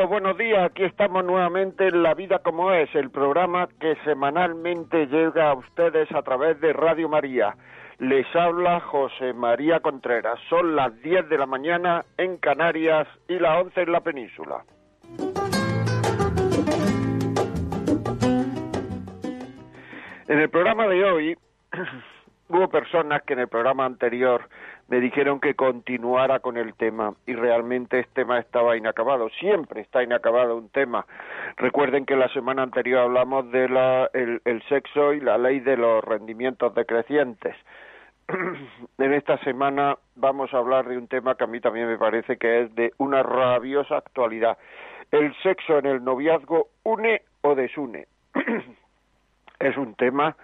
Buenos días. Aquí estamos nuevamente en La Vida como es, el programa que semanalmente llega a ustedes a través de Radio María. Les habla José María Contreras. Son las 10 de la mañana en Canarias y las 11 en la península. En el programa de hoy hubo personas que en el programa anterior me dijeron que continuara con el tema y realmente este tema estaba inacabado. Siempre está inacabado un tema. Recuerden que la semana anterior hablamos de el, sexo y la ley de los rendimientos decrecientes. en esta semana vamos a hablar de un tema que a mí también me parece que es de una rabiosa actualidad. ¿El sexo en el noviazgo une o desune? es un tema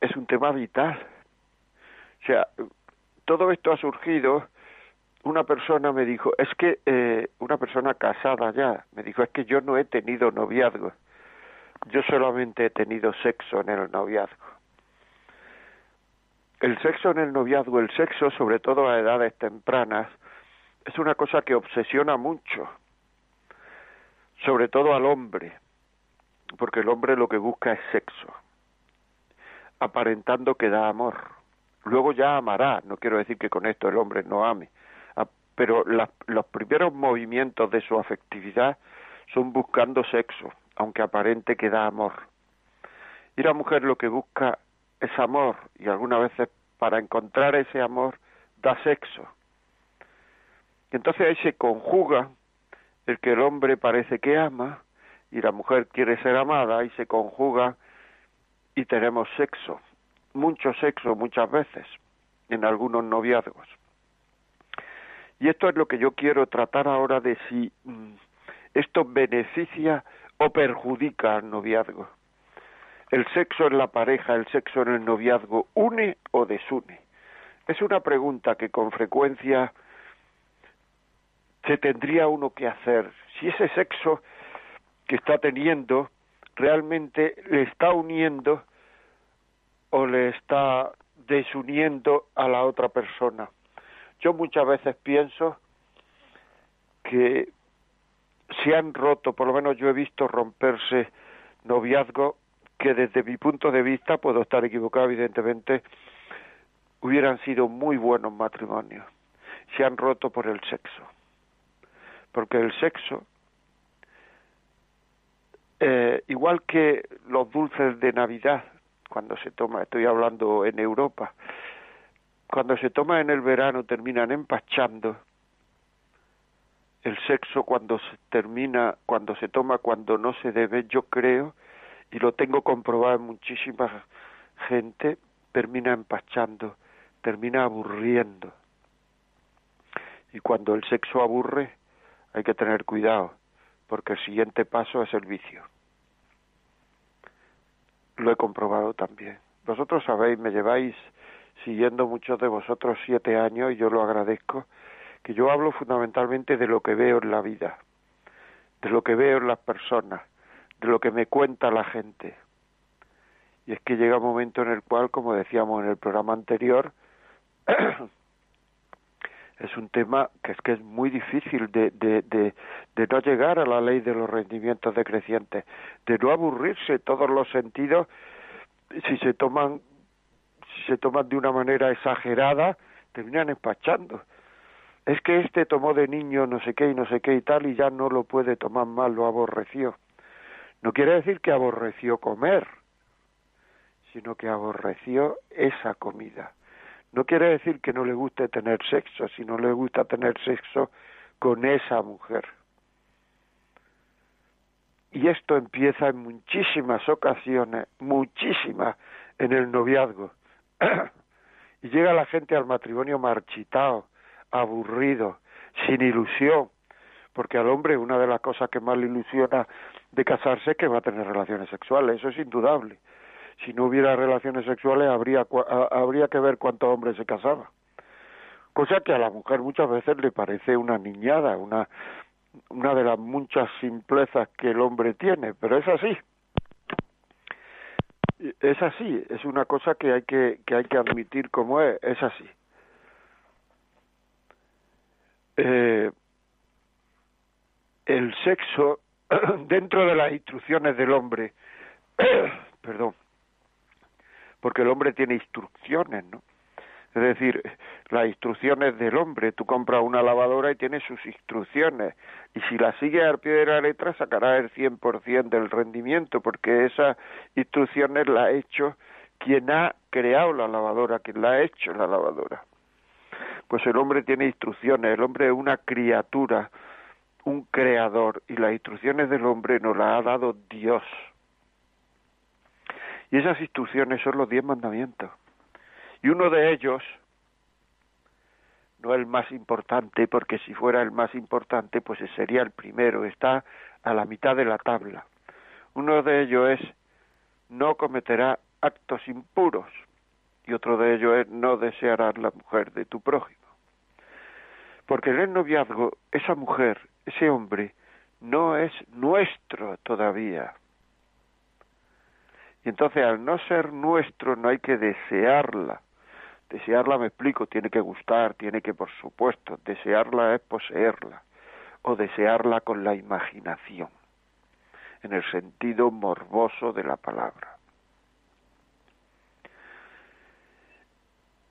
es un tema vital. O sea, todo esto ha surgido, una persona me dijo, es que eh, una persona casada ya, me dijo, es que yo no he tenido noviazgo, yo solamente he tenido sexo en el noviazgo. El sexo en el noviazgo, el sexo sobre todo a edades tempranas, es una cosa que obsesiona mucho, sobre todo al hombre, porque el hombre lo que busca es sexo, aparentando que da amor Luego ya amará, no quiero decir que con esto el hombre no ame, ah, pero los primeros movimientos de su afectividad son buscando sexo, aunque aparente que da amor. Y la mujer lo que busca es amor, y algunas veces para encontrar ese amor da sexo. Y entonces ahí se conjuga el que el hombre parece que ama y la mujer quiere ser amada y se conjuga y tenemos sexo mucho sexo muchas veces en algunos noviazgos. Y esto es lo que yo quiero tratar ahora de si mm, esto beneficia o perjudica al noviazgo. ¿El sexo en la pareja, el sexo en el noviazgo, une o desune? Es una pregunta que con frecuencia se tendría uno que hacer. Si ese sexo que está teniendo realmente le está uniendo o le está desuniendo a la otra persona. Yo muchas veces pienso que se han roto, por lo menos yo he visto romperse noviazgos que desde mi punto de vista, puedo estar equivocado evidentemente, hubieran sido muy buenos matrimonios. Se han roto por el sexo. Porque el sexo, eh, igual que los dulces de Navidad, cuando se toma, estoy hablando en Europa, cuando se toma en el verano terminan empachando, el sexo cuando se termina, cuando se toma cuando no se debe, yo creo, y lo tengo comprobado en muchísima gente, termina empachando, termina aburriendo. Y cuando el sexo aburre, hay que tener cuidado, porque el siguiente paso es el vicio lo he comprobado también. Vosotros sabéis, me lleváis siguiendo muchos de vosotros siete años y yo lo agradezco, que yo hablo fundamentalmente de lo que veo en la vida, de lo que veo en las personas, de lo que me cuenta la gente. Y es que llega un momento en el cual, como decíamos en el programa anterior, es un tema que es que es muy difícil de, de, no llegar a la ley de los rendimientos decrecientes, de no aburrirse todos los sentidos si se toman si se toman de una manera exagerada terminan empachando. Es que este tomó de niño no sé qué y no sé qué y tal y ya no lo puede tomar más lo aborreció. No quiere decir que aborreció comer sino que aborreció esa comida no quiere decir que no le guste tener sexo, si no le gusta tener sexo con esa mujer. Y esto empieza en muchísimas ocasiones, muchísimas, en el noviazgo. y llega la gente al matrimonio marchitado, aburrido, sin ilusión, porque al hombre una de las cosas que más le ilusiona de casarse es que va a tener relaciones sexuales, eso es indudable. Si no hubiera relaciones sexuales habría, habría que ver cuántos hombres se casaban. Cosa que a la mujer muchas veces le parece una niñada, una, una de las muchas simplezas que el hombre tiene, pero es así. Es así, es una cosa que hay que, que hay que admitir como es, es así. Eh, el sexo dentro de las instrucciones del hombre, perdón, porque el hombre tiene instrucciones, ¿no? Es decir, las instrucciones del hombre, tú compras una lavadora y tiene sus instrucciones, y si la sigues al pie de la letra sacará el 100% del rendimiento, porque esas instrucciones las ha hecho quien ha creado la lavadora, quien la ha hecho la lavadora. Pues el hombre tiene instrucciones, el hombre es una criatura, un creador, y las instrucciones del hombre nos las ha dado Dios. Y esas instrucciones son los diez mandamientos. Y uno de ellos, no el más importante, porque si fuera el más importante, pues sería el primero, está a la mitad de la tabla. Uno de ellos es no cometerá actos impuros y otro de ellos es no desearás la mujer de tu prójimo. Porque en el noviazgo esa mujer, ese hombre, no es nuestro todavía. Y entonces al no ser nuestro no hay que desearla. Desearla, me explico, tiene que gustar, tiene que, por supuesto, desearla es poseerla o desearla con la imaginación, en el sentido morboso de la palabra.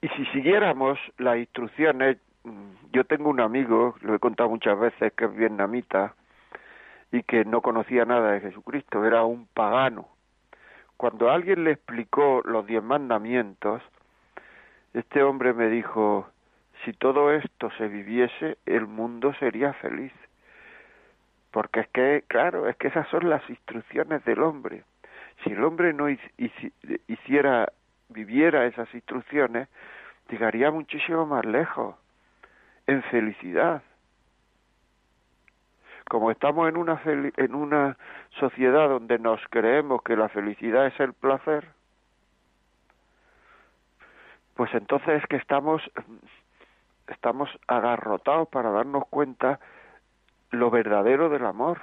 Y si siguiéramos las instrucciones, mm, yo tengo un amigo, lo he contado muchas veces, que es vietnamita y que no conocía nada de Jesucristo, era un pagano. Cuando alguien le explicó los diez mandamientos, este hombre me dijo, si todo esto se viviese, el mundo sería feliz. Porque es que, claro, es que esas son las instrucciones del hombre. Si el hombre no hiciera, viviera esas instrucciones, llegaría muchísimo más lejos, en felicidad. Como estamos en una, en una sociedad donde nos creemos que la felicidad es el placer, pues entonces es que estamos estamos agarrotados para darnos cuenta lo verdadero del amor.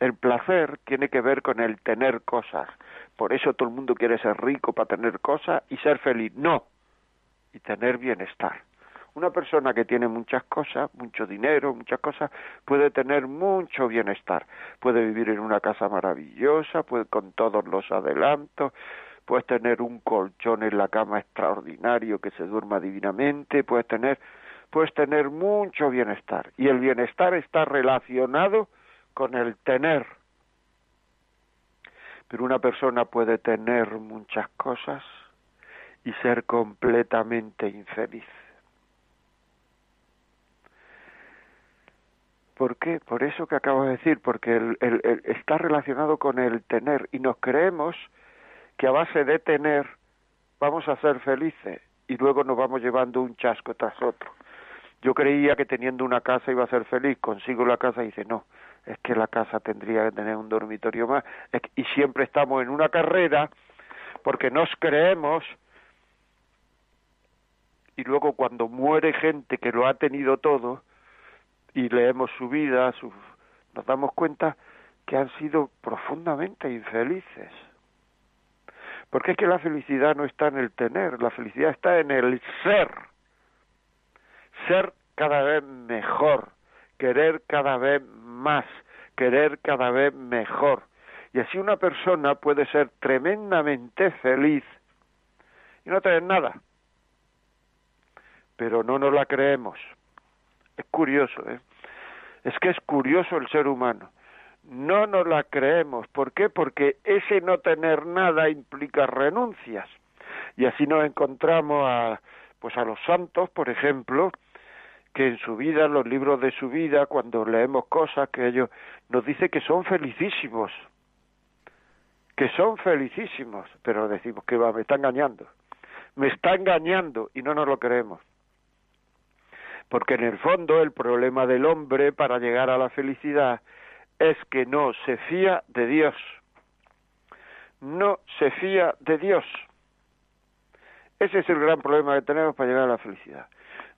El placer tiene que ver con el tener cosas. Por eso todo el mundo quiere ser rico para tener cosas y ser feliz. No. Y tener bienestar. Una persona que tiene muchas cosas, mucho dinero, muchas cosas, puede tener mucho bienestar. Puede vivir en una casa maravillosa, puede con todos los adelantos, puedes tener un colchón en la cama extraordinario que se duerma divinamente, puedes tener, puedes tener mucho bienestar. Y el bienestar está relacionado con el tener. Pero una persona puede tener muchas cosas y ser completamente infeliz. ¿Por qué? Por eso que acabo de decir, porque el, está relacionado con el tener y nos creemos que a base de tener vamos a ser felices y luego nos vamos llevando un chasco tras otro. Yo creía que teniendo una casa iba a ser feliz, consigo la casa y dice, no, es que la casa tendría que tener un dormitorio más. Y siempre estamos en una carrera porque nos creemos y luego cuando muere gente que lo ha tenido todo y leemos su vida, nos damos cuenta que han sido profundamente infelices. Porque es que la felicidad no está en el tener, la felicidad está en el ser. Ser cada vez mejor, querer cada vez más, querer cada vez mejor. Y así una persona puede ser tremendamente feliz y no tener nada. Pero no nos la creemos. Es curioso, ¿eh? Es que es curioso el ser humano no nos la creemos. ¿Por qué? Porque ese no tener nada implica renuncias. Y así nos encontramos a, pues a los santos, por ejemplo, que en su vida, en los libros de su vida, cuando leemos cosas que ellos nos dice que son felicísimos, que son felicísimos, pero decimos que va, me está engañando, me está engañando y no nos lo creemos. Porque en el fondo el problema del hombre para llegar a la felicidad es que no se fía de Dios. No se fía de Dios. Ese es el gran problema que tenemos para llegar a la felicidad.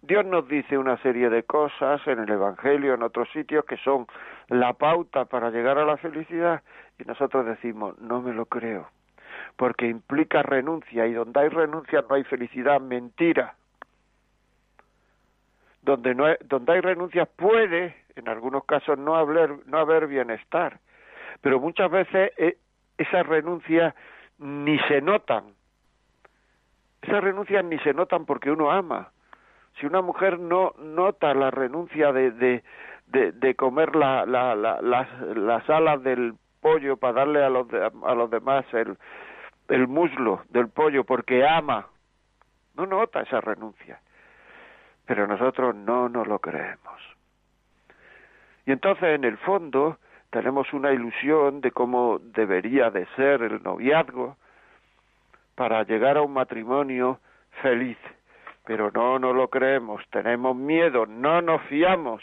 Dios nos dice una serie de cosas en el Evangelio, en otros sitios, que son la pauta para llegar a la felicidad, y nosotros decimos, no me lo creo, porque implica renuncia, y donde hay renuncia no hay felicidad, mentira. Donde, no hay, donde hay renuncia puede, en algunos casos, no haber, no haber bienestar, pero muchas veces eh, esas renuncias ni se notan. Esas renuncias ni se notan porque uno ama si una mujer no nota la renuncia de, de, de, comer la, la, la, las, alas del pollo para darle a los, a los demás el, el muslo del pollo porque ama, no nota esa renuncia. Pero nosotros no nos lo creemos. Y entonces, en el fondo, tenemos una ilusión de cómo debería de ser el noviazgo para llegar a un matrimonio feliz pero no no lo creemos, tenemos miedo, no nos fiamos.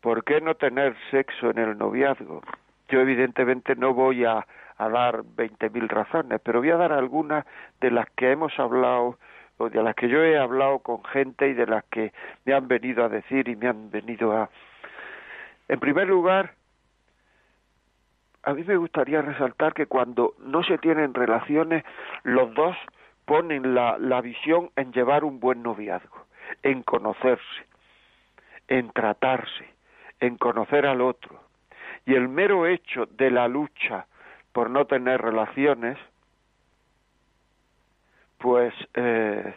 ¿Por qué no tener sexo en el noviazgo? Yo evidentemente no voy a, a dar veinte mil razones, pero voy a dar algunas de las que hemos hablado o de las que yo he hablado con gente y de las que me han venido a decir y me han venido a... En primer lugar, a mí me gustaría resaltar que cuando no se tienen relaciones, los dos ponen la, la visión en llevar un buen noviazgo, en conocerse, en tratarse, en conocer al otro. Y el mero hecho de la lucha por no tener relaciones, pues eh,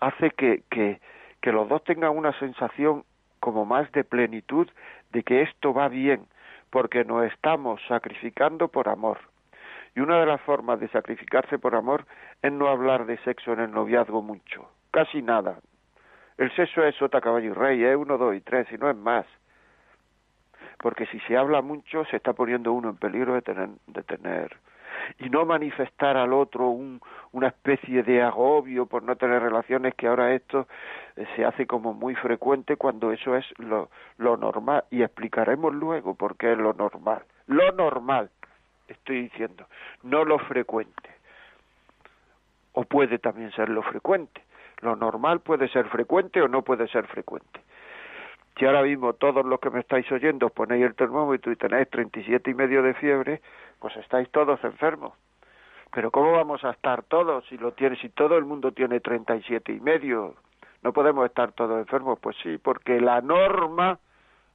hace que, que, los dos tengan una sensación como más de plenitud de que esto va bien, porque nos estamos sacrificando por amor. Y una de las formas de sacrificarse por amor es no hablar de sexo en el noviazgo mucho, casi nada. El sexo es sota, caballo y rey, es uno, dos y tres, y no es más. Porque si se habla mucho, se está poniendo uno en peligro de tener, de tener y no manifestar al otro un, una especie de agobio por no tener relaciones, que ahora esto eh, se hace como muy frecuente cuando eso es lo, lo normal. Y explicaremos luego por qué es lo normal. Lo normal, estoy diciendo, no lo frecuente. O puede también ser lo frecuente. Lo normal puede ser frecuente o no puede ser frecuente. Si ahora mismo todos los que me estáis oyendo ponéis el termómetro y tenéis 37 y medio de fiebre, pues estáis todos enfermos. Pero ¿cómo vamos a estar todos si lo tiene, si todo el mundo tiene 37 y medio? No podemos estar todos enfermos, pues sí, porque la norma,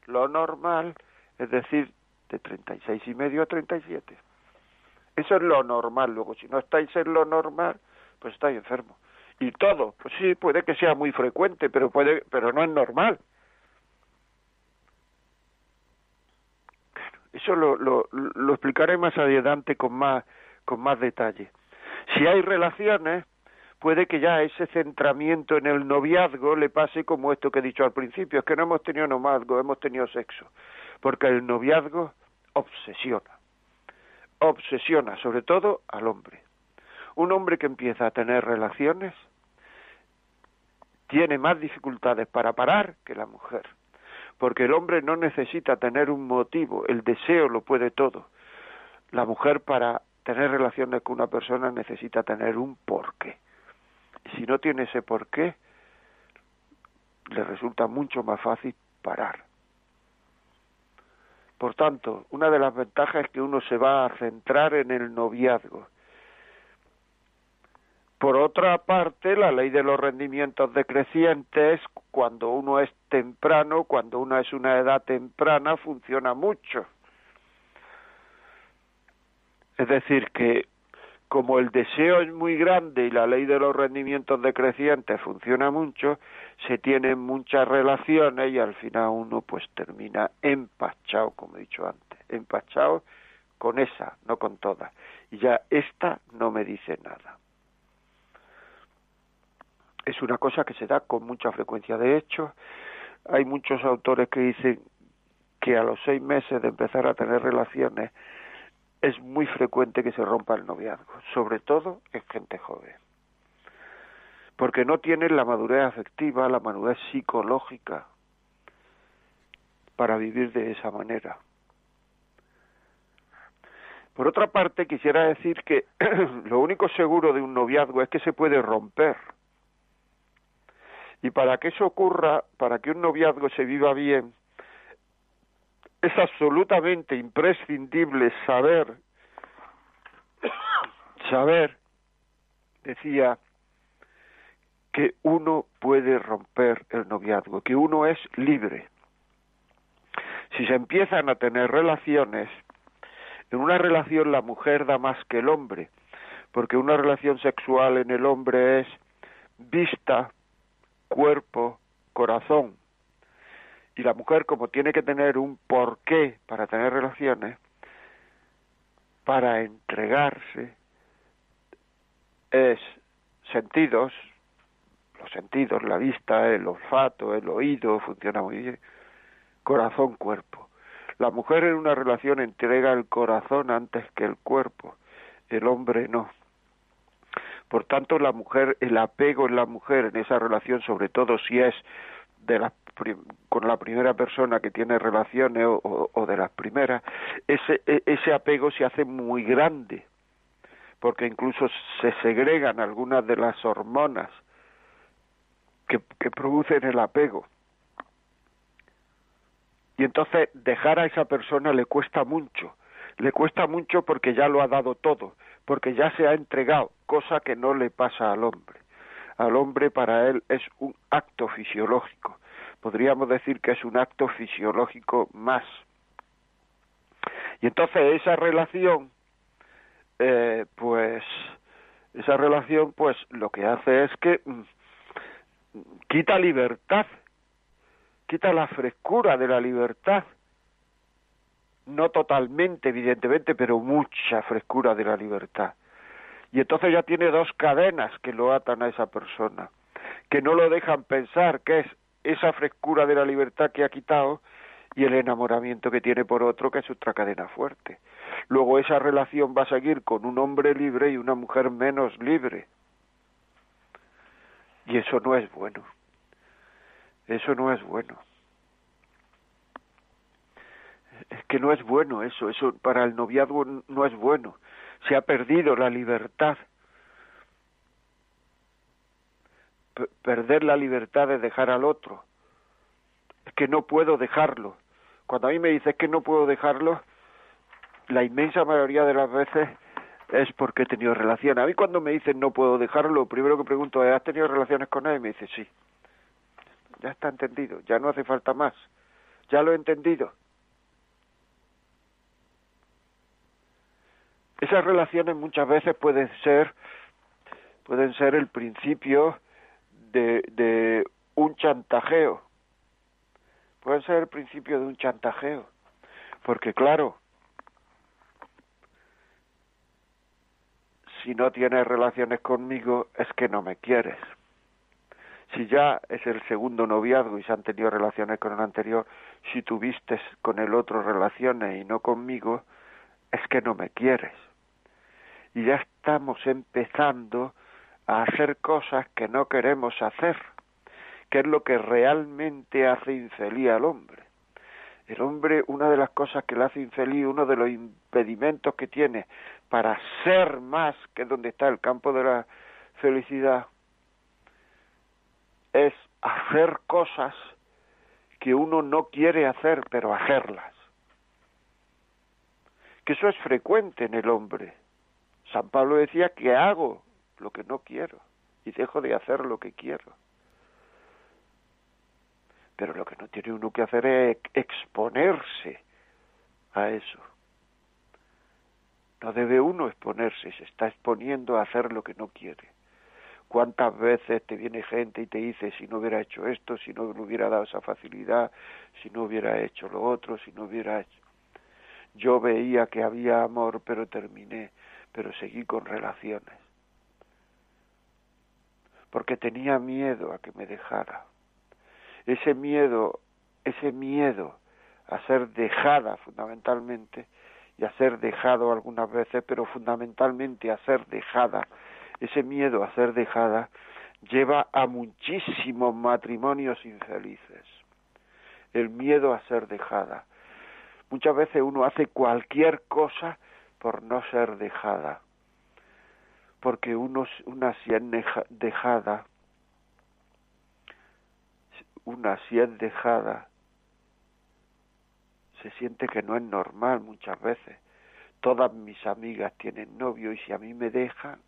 lo normal, es decir, de 36 y medio a 37. Eso es lo normal. Luego, si no estáis en lo normal, pues estáis enfermos. Y todo, pues sí, puede que sea muy frecuente, pero puede, pero no es normal. Eso lo, lo, explicaré más adelante con más, con más detalle. Si hay relaciones, puede que ya ese centramiento en el noviazgo le pase como esto que he dicho al principio, es que no hemos tenido noviazgo, hemos tenido sexo, porque el noviazgo obsesiona, obsesiona sobre todo al hombre. Un hombre que empieza a tener relaciones tiene más dificultades para parar que la mujer porque el hombre no necesita tener un motivo, el deseo lo puede todo. La mujer para tener relaciones con una persona necesita tener un porqué. Si no tiene ese porqué, le resulta mucho más fácil parar. Por tanto, una de las ventajas es que uno se va a centrar en el noviazgo por otra parte, la ley de los rendimientos decrecientes, cuando uno es temprano, cuando uno es una edad temprana, funciona mucho. Es decir, que como el deseo es muy grande y la ley de los rendimientos decrecientes funciona mucho, se tienen muchas relaciones y al final uno pues termina empachado, como he dicho antes, empachado con esa, no con todas. Y ya esta no me dice nada. Es una cosa que se da con mucha frecuencia. De hecho, hay muchos autores que dicen que a los seis meses de empezar a tener relaciones es muy frecuente que se rompa el noviazgo, sobre todo en gente joven, porque no tienen la madurez afectiva, la madurez psicológica para vivir de esa manera. Por otra parte, quisiera decir que lo único seguro de un noviazgo es que se puede romper. Y para que eso ocurra, para que un noviazgo se viva bien, es absolutamente imprescindible saber, saber, decía, que uno puede romper el noviazgo, que uno es libre. Si se empiezan a tener relaciones, en una relación la mujer da más que el hombre, porque una relación sexual en el hombre es vista, cuerpo, corazón. Y la mujer, como tiene que tener un porqué para tener relaciones, para entregarse, es sentidos, los sentidos, la vista, el olfato, el oído, funciona muy bien, corazón, cuerpo. La mujer en una relación entrega el corazón antes que el cuerpo, el hombre no. Por tanto, la mujer, el apego en la mujer en esa relación, sobre todo si es de la, con la primera persona que tiene relaciones o, o de las primeras, ese, e, ese apego se hace muy grande, porque incluso se segregan algunas de las hormonas que, que producen el apego. Y entonces dejar a esa persona le cuesta mucho, le cuesta mucho porque ya lo ha dado todo, porque ya se ha entregado, cosa que no le pasa al hombre. Al hombre para él es un acto fisiológico, podríamos decir que es un acto fisiológico más. Y entonces esa relación, eh, pues, esa relación, pues, lo que hace es que mm, quita libertad quita la frescura de la libertad. No totalmente, evidentemente, pero mucha frescura de la libertad. Y entonces ya tiene dos cadenas que lo atan a esa persona, que no lo dejan pensar, que es esa frescura de la libertad que ha quitado y el enamoramiento que tiene por otro, que es otra cadena fuerte. Luego esa relación va a seguir con un hombre libre y una mujer menos libre. Y eso no es bueno. Eso no es bueno. Es que no es bueno eso, eso para el noviazgo no es bueno. Se ha perdido la libertad. perder la libertad de dejar al otro. Es que no puedo dejarlo. Cuando a mí me dices que no puedo dejarlo, la inmensa mayoría de las veces es porque he tenido relación. A mí cuando me dicen no puedo dejarlo, lo primero que pregunto es, ¿has tenido relaciones con él? Y me dice, sí ya está entendido, ya no hace falta más, ya lo he entendido. Esas relaciones muchas veces pueden ser pueden ser el principio de, de un chantajeo. Pueden ser el principio de un chantajeo. Porque claro, si no tienes relaciones conmigo es que no me quieres si ya es el segundo noviazgo y se han tenido relaciones con el anterior, si tuviste con el otro relaciones y no conmigo, es que no me quieres. Y ya estamos empezando a hacer cosas que no queremos hacer, que es lo que realmente hace infeliz al hombre. El hombre, una de las cosas que le hace infeliz, uno de los impedimentos que tiene para ser más, que es donde está el campo de la felicidad, es hacer cosas que uno no quiere hacer, pero hacerlas. Que eso es frecuente en el hombre. San Pablo decía que hago lo que no quiero y dejo de hacer lo que quiero. Pero lo que no tiene uno que hacer es exponerse a eso. No debe uno exponerse, se está exponiendo a hacer lo que no quiere. ¿Cuántas veces te viene gente y te dice si no hubiera hecho esto, si no le hubiera dado esa facilidad, si no hubiera hecho lo otro, si no hubiera hecho... Yo veía que había amor, pero terminé, pero seguí con relaciones. porque tenía miedo a que me dejara. Ese miedo, ese miedo a ser dejada fundamentalmente, y a ser dejado algunas veces, pero fundamentalmente a ser dejada, ese miedo a ser dejada lleva a muchísimos matrimonios infelices. El miedo a ser dejada. Muchas veces uno hace cualquier cosa por no ser dejada. Porque uno, una si es dejada, una si es dejada, se siente que no es normal muchas veces. Todas mis amigas tienen novio y si a mí me dejan,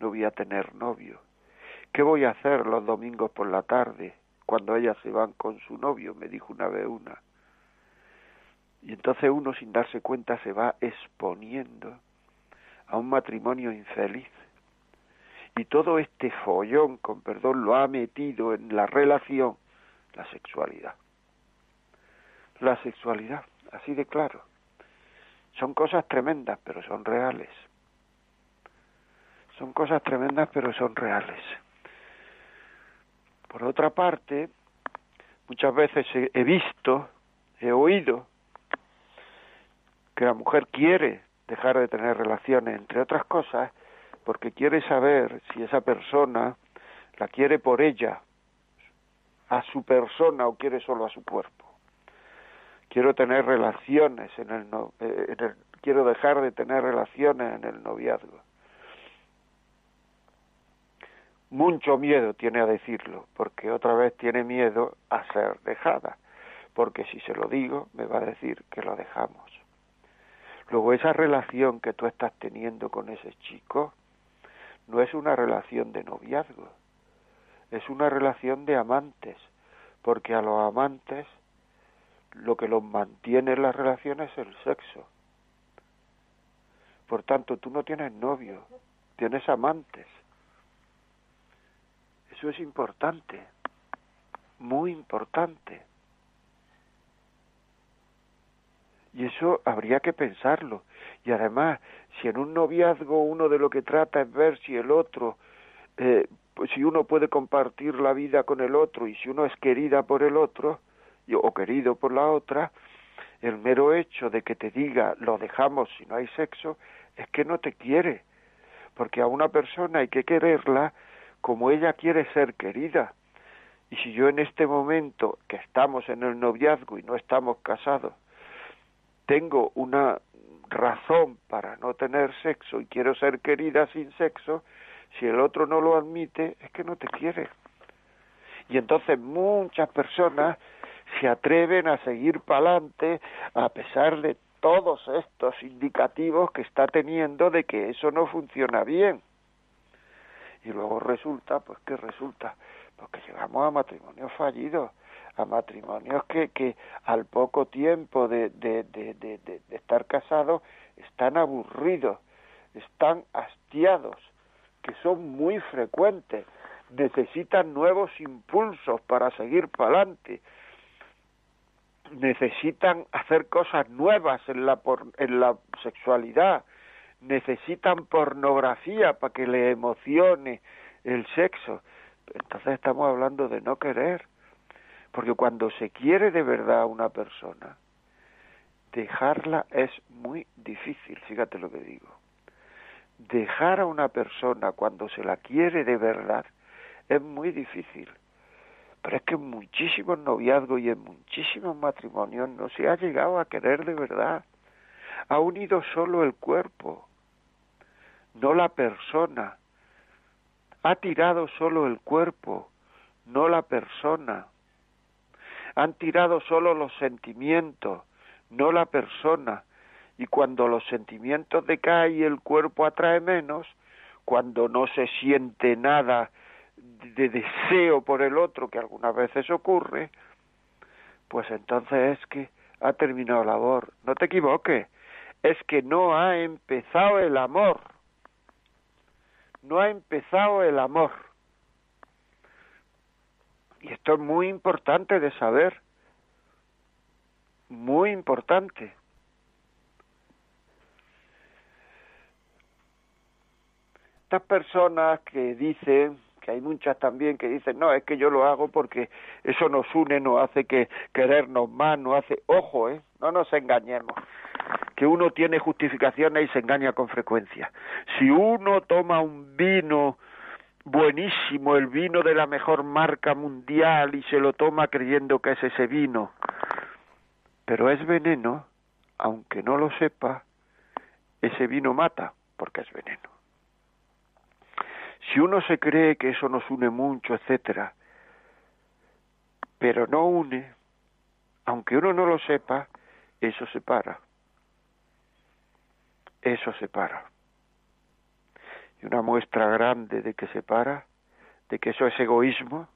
no voy a tener novio. ¿Qué voy a hacer los domingos por la tarde cuando ellas se van con su novio? me dijo una vez una. Y entonces uno sin darse cuenta se va exponiendo a un matrimonio infeliz. Y todo este follón, con perdón, lo ha metido en la relación la sexualidad. La sexualidad, así de claro. Son cosas tremendas, pero son reales. Son cosas tremendas, pero son reales. Por otra parte, muchas veces he visto, he oído que la mujer quiere dejar de tener relaciones, entre otras cosas, porque quiere saber si esa persona la quiere por ella, a su persona o quiere solo a su cuerpo. Quiero tener relaciones en el, eh, en el quiero dejar de tener relaciones en el noviazgo. Mucho miedo tiene a decirlo, porque otra vez tiene miedo a ser dejada, porque si se lo digo me va a decir que lo dejamos. Luego esa relación que tú estás teniendo con ese chico no es una relación de noviazgo, es una relación de amantes, porque a los amantes lo que los mantiene en las relaciones es el sexo. Por tanto, tú no tienes novio, tienes amantes. Eso es importante, muy importante. Y eso habría que pensarlo. Y además, si en un noviazgo uno de lo que trata es ver si el otro, eh, pues si uno puede compartir la vida con el otro y si uno es querida por el otro o querido por la otra, el mero hecho de que te diga lo dejamos si no hay sexo es que no te quiere. Porque a una persona hay que quererla como ella quiere ser querida. Y si yo en este momento que estamos en el noviazgo y no estamos casados, tengo una razón para no tener sexo y quiero ser querida sin sexo, si el otro no lo admite, es que no te quiere. Y entonces muchas personas se atreven a seguir para adelante a pesar de todos estos indicativos que está teniendo de que eso no funciona bien. Y luego resulta, pues que resulta, pues que llegamos a matrimonios fallidos a matrimonios que, que al poco tiempo de, de, de, de, estar casados están aburridos, están hastiados, que son muy frecuentes, necesitan nuevos impulsos para seguir para adelante, necesitan hacer cosas nuevas en la, por, en la sexualidad, necesitan pornografía para que le emocione el sexo. Entonces estamos hablando de no querer, porque cuando se quiere de verdad a una persona, dejarla es muy difícil, fíjate lo que digo. Dejar a una persona cuando se la quiere de verdad es muy difícil. Pero es que en muchísimos noviazgos y en muchísimos matrimonios no se ha llegado a querer de verdad. Ha unido solo el cuerpo, no la persona. Ha tirado solo el cuerpo, no la persona han tirado solo los sentimientos, no la persona. Y cuando los sentimientos decaen y el cuerpo atrae menos, cuando no se siente nada de deseo por el otro, que algunas veces ocurre, pues entonces es que ha terminado el amor. No te equivoques, es que no ha empezado el amor. No ha empezado el amor. Y esto es muy importante de saber, muy importante. Estas personas que dicen que hay muchas también que dicen, no, es que yo lo hago porque eso nos une, nos hace que querernos más, nos hace, ojo, ¿eh? No nos engañemos, que uno tiene justificaciones y se engaña con frecuencia. Si uno toma un vino buenísimo, el vino de la mejor marca mundial y se lo toma creyendo que es ese vino, pero es veneno, aunque no lo sepa, ese vino mata porque es veneno. Si uno se cree que eso nos une mucho, etcétera, pero no une, aunque uno no lo sepa, eso separa. Eso separa. Y una muestra grande de que separa, de que eso es egoísmo,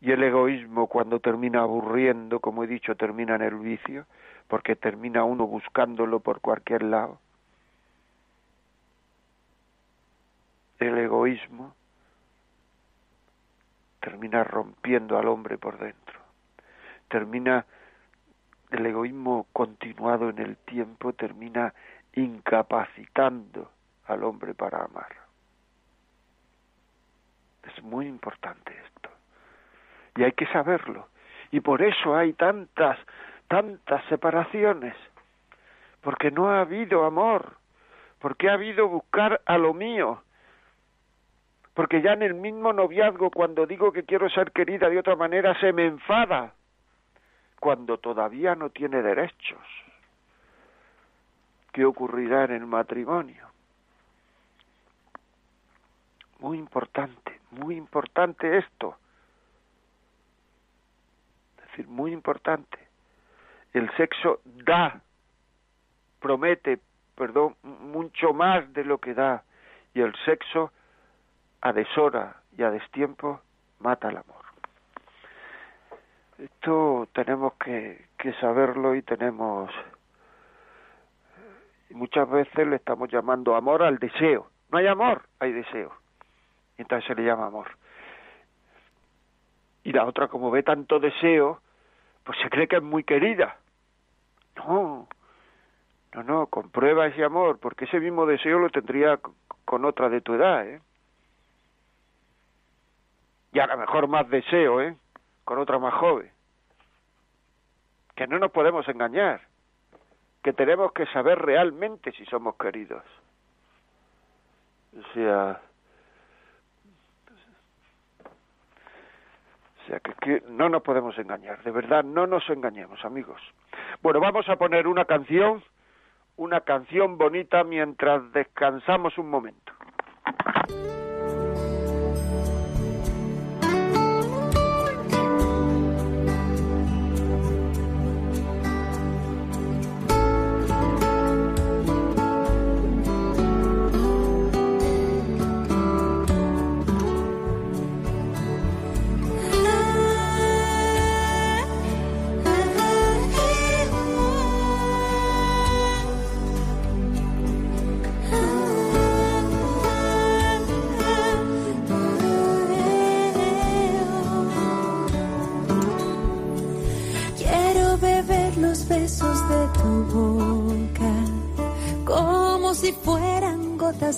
y el egoísmo cuando termina aburriendo, como he dicho, termina en el vicio, porque termina uno buscándolo por cualquier lado. El egoísmo termina rompiendo al hombre por dentro, termina el egoísmo continuado en el tiempo termina incapacitando al hombre para amar. Es muy importante esto. Y hay que saberlo. Y por eso hay tantas, tantas separaciones. Porque no ha habido amor. Porque ha habido buscar a lo mío. Porque ya en el mismo noviazgo, cuando digo que quiero ser querida de otra manera, se me enfada cuando todavía no tiene derechos. ¿Qué ocurrirá en el matrimonio? Muy importante, muy importante esto. Es decir, muy importante. El sexo da, promete, perdón, mucho más de lo que da. Y el sexo, a deshora y a destiempo, mata el amor. Esto tenemos que, saberlo y tenemos y muchas veces le estamos llamando amor al deseo. No hay amor, hay deseo. Entonces se le llama amor. Y la otra, como ve tanto deseo, pues se cree que es muy querida. No, no, no, comprueba ese amor, porque ese mismo deseo lo tendría con otra de tu edad, ¿eh? Y a lo mejor más deseo, ¿eh? con otra más joven. Que no nos podemos engañar, que tenemos que saber realmente si somos queridos. O sea, o sea que, que no nos podemos engañar, de verdad, no nos engañemos, amigos. Bueno, vamos a poner una canción, una canción bonita mientras descansamos un momento.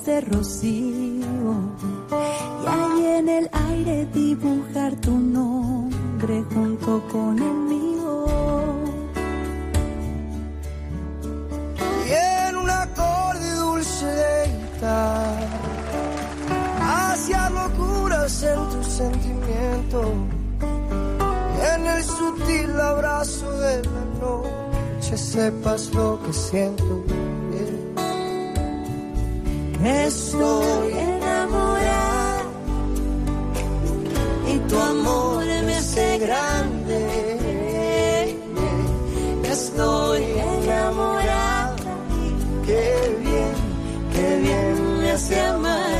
De rocío y ahí en el aire dibujar tu nombre junto con el mío. Y en un acorde dulce de guitarra, hacia locuras en tu sentimiento, y en el sutil abrazo de la noche sepas lo que siento Estoy enamorada y tu amor me hace grande. Estoy enamorada, qué bien, qué bien me hace amarte.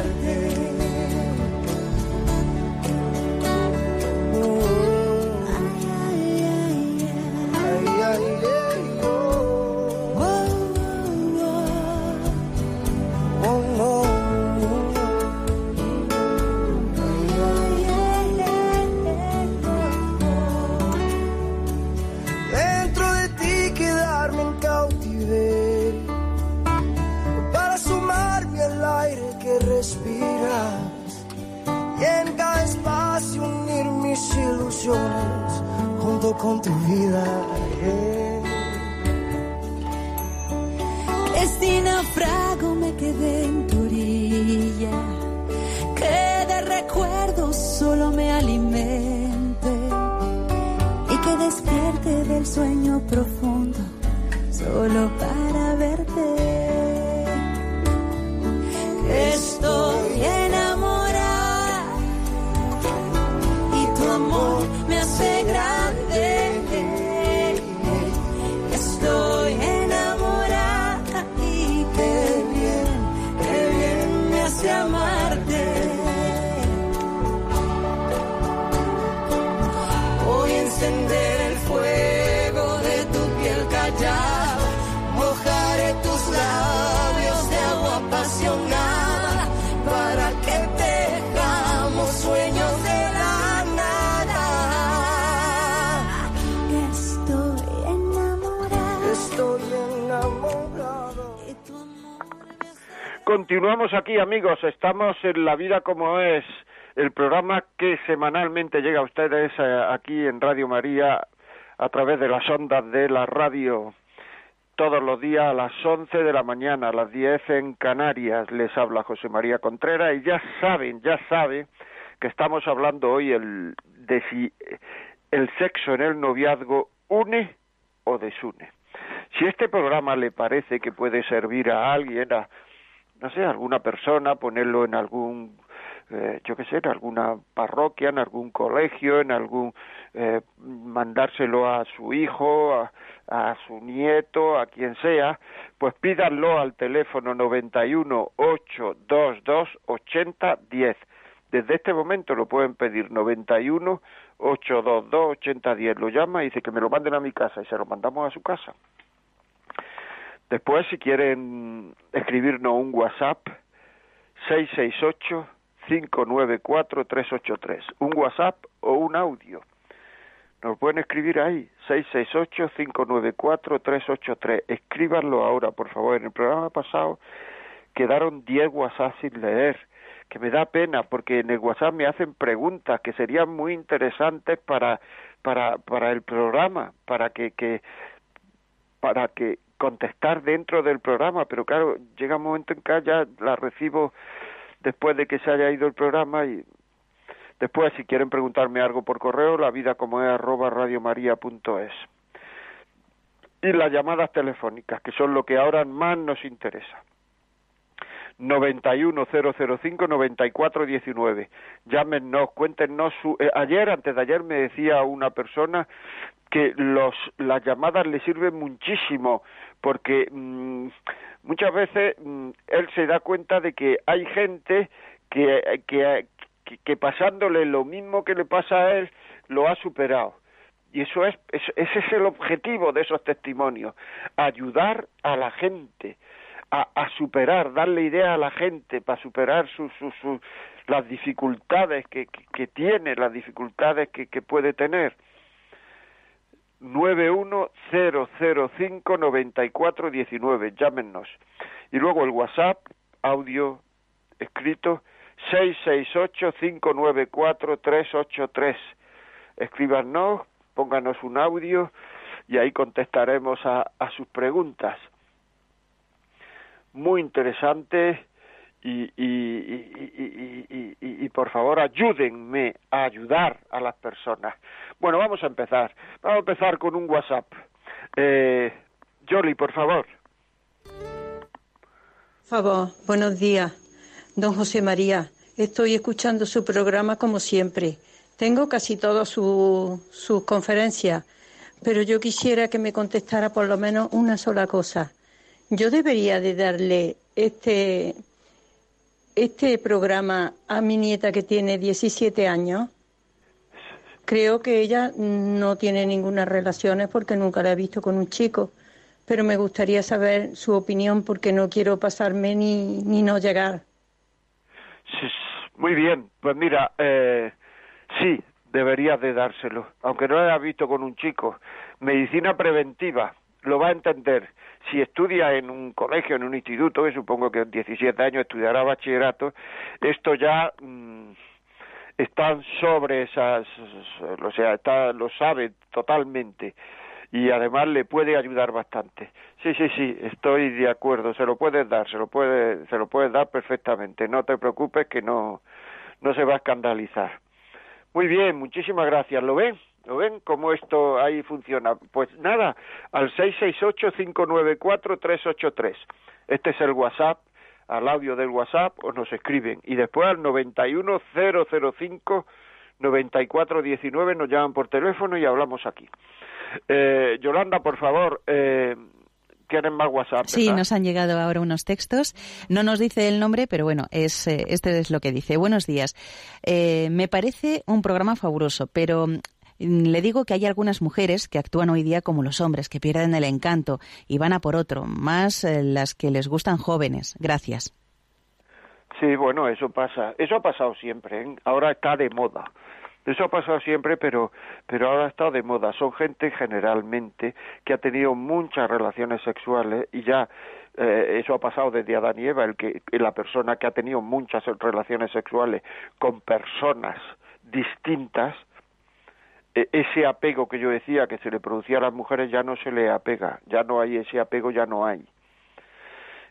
Continuamos aquí, amigos. Estamos en La Vida como es, el programa que semanalmente llega a ustedes eh, aquí en Radio María a través de las ondas de la radio. Todos los días a las 11 de la mañana, a las 10 en Canarias, les habla José María Contreras y ya saben, ya saben que estamos hablando hoy el, de si el sexo en el noviazgo une o desune. Si este programa le parece que puede servir a alguien, a, no sé, alguna persona, ponerlo en algún, eh, yo qué sé, en alguna parroquia, en algún colegio, en algún, eh, mandárselo a su hijo, a, a su nieto, a quien sea, pues pídanlo al teléfono 91 822 80 10. Desde este momento lo pueden pedir 91 822 80 10. Lo llama y dice que me lo manden a mi casa y se lo mandamos a su casa. Después, si quieren escribirnos un WhatsApp, 668-594-383. Un WhatsApp o un audio. Nos pueden escribir ahí, 668-594-383. Escríbanlo ahora, por favor. En el programa pasado quedaron 10 WhatsApp sin leer, que me da pena porque en el WhatsApp me hacen preguntas que serían muy interesantes para, para, para el programa, para que, que, para que contestar dentro del programa, pero claro, llega un momento en que ya la recibo después de que se haya ido el programa y después si quieren preguntarme algo por correo, la vida como es arroba radiomaria.es. Y las llamadas telefónicas, que son lo que ahora más nos interesa. 91005-9419. Llámenos, cuéntenos su... eh, ayer, antes de ayer, me decía una persona que los, las llamadas le sirven muchísimo porque mm, muchas veces mm, él se da cuenta de que hay gente que, que, que, que pasándole lo mismo que le pasa a él, lo ha superado. Y eso es, es, ese es el objetivo de esos testimonios, ayudar a la gente a, a superar, darle idea a la gente para superar sus su, su, las dificultades que, que, que, tiene, las dificultades que, que puede tener. 910059419, llámenos. Y luego el WhatsApp, audio escrito, 668-594-383. Escríbanos, pónganos un audio y ahí contestaremos a, a sus preguntas. Muy interesante y, y, y, por favor ayúdenme a ayudar a las personas. Bueno, vamos a empezar. Vamos a empezar con un WhatsApp. Eh, por favor. Favor, buenos días. Don José María, estoy escuchando su programa como siempre. Tengo casi todas sus su conferencias, pero yo quisiera que me contestara por lo menos una sola cosa. Yo debería de darle este, este programa a mi nieta que tiene 17 años. Creo que ella no tiene ninguna relaciones porque nunca la he visto con un chico, pero me gustaría saber su opinión porque no quiero pasarme ni, ni no llegar. Muy bien, pues mira, eh, sí, deberías de dárselo, aunque no la has visto con un chico. Medicina preventiva, lo va a entender. Si estudia en un colegio, en un instituto, que supongo que en 17 años estudiará bachillerato, esto ya, mmm, están sobre esas, o sea, está, lo sabe totalmente y además le puede ayudar bastante. Sí, sí, sí, estoy de acuerdo, se lo puedes dar, se lo puede, se lo puedes dar perfectamente, no te preocupes que no, no se va a escandalizar. Muy bien, muchísimas gracias, ¿lo ven? ¿Lo ven cómo esto ahí funciona? Pues nada, al 668-594-383. Este es el WhatsApp, al audio del WhatsApp o nos escriben. Y después al 91005-9419 nos llaman por teléfono y hablamos aquí. Eh, Yolanda, por favor, eh, tienen más WhatsApp. Sí, nos han llegado ahora unos textos. No nos dice el nombre, pero bueno, es, eh, este es lo que dice. Buenos días. Eh, me parece un programa fabuloso, pero le digo que hay algunas mujeres que actúan hoy día como los hombres, que pierden el encanto y van a por otro, más las que les gustan jóvenes. Gracias. Sí, bueno, eso pasa. Eso ha pasado siempre. Ahora está de moda. Eso ha pasado siempre, pero, pero ahora está de moda. Son gente generalmente que ha tenido muchas relaciones sexuales y ya eh, eso ha pasado desde Adán y Eva, el que la persona que ha tenido muchas relaciones sexuales con personas distintas, ese apego que yo decía que se le producía a las mujeres ya no se le apega, ya no hay ese apego, ya no hay.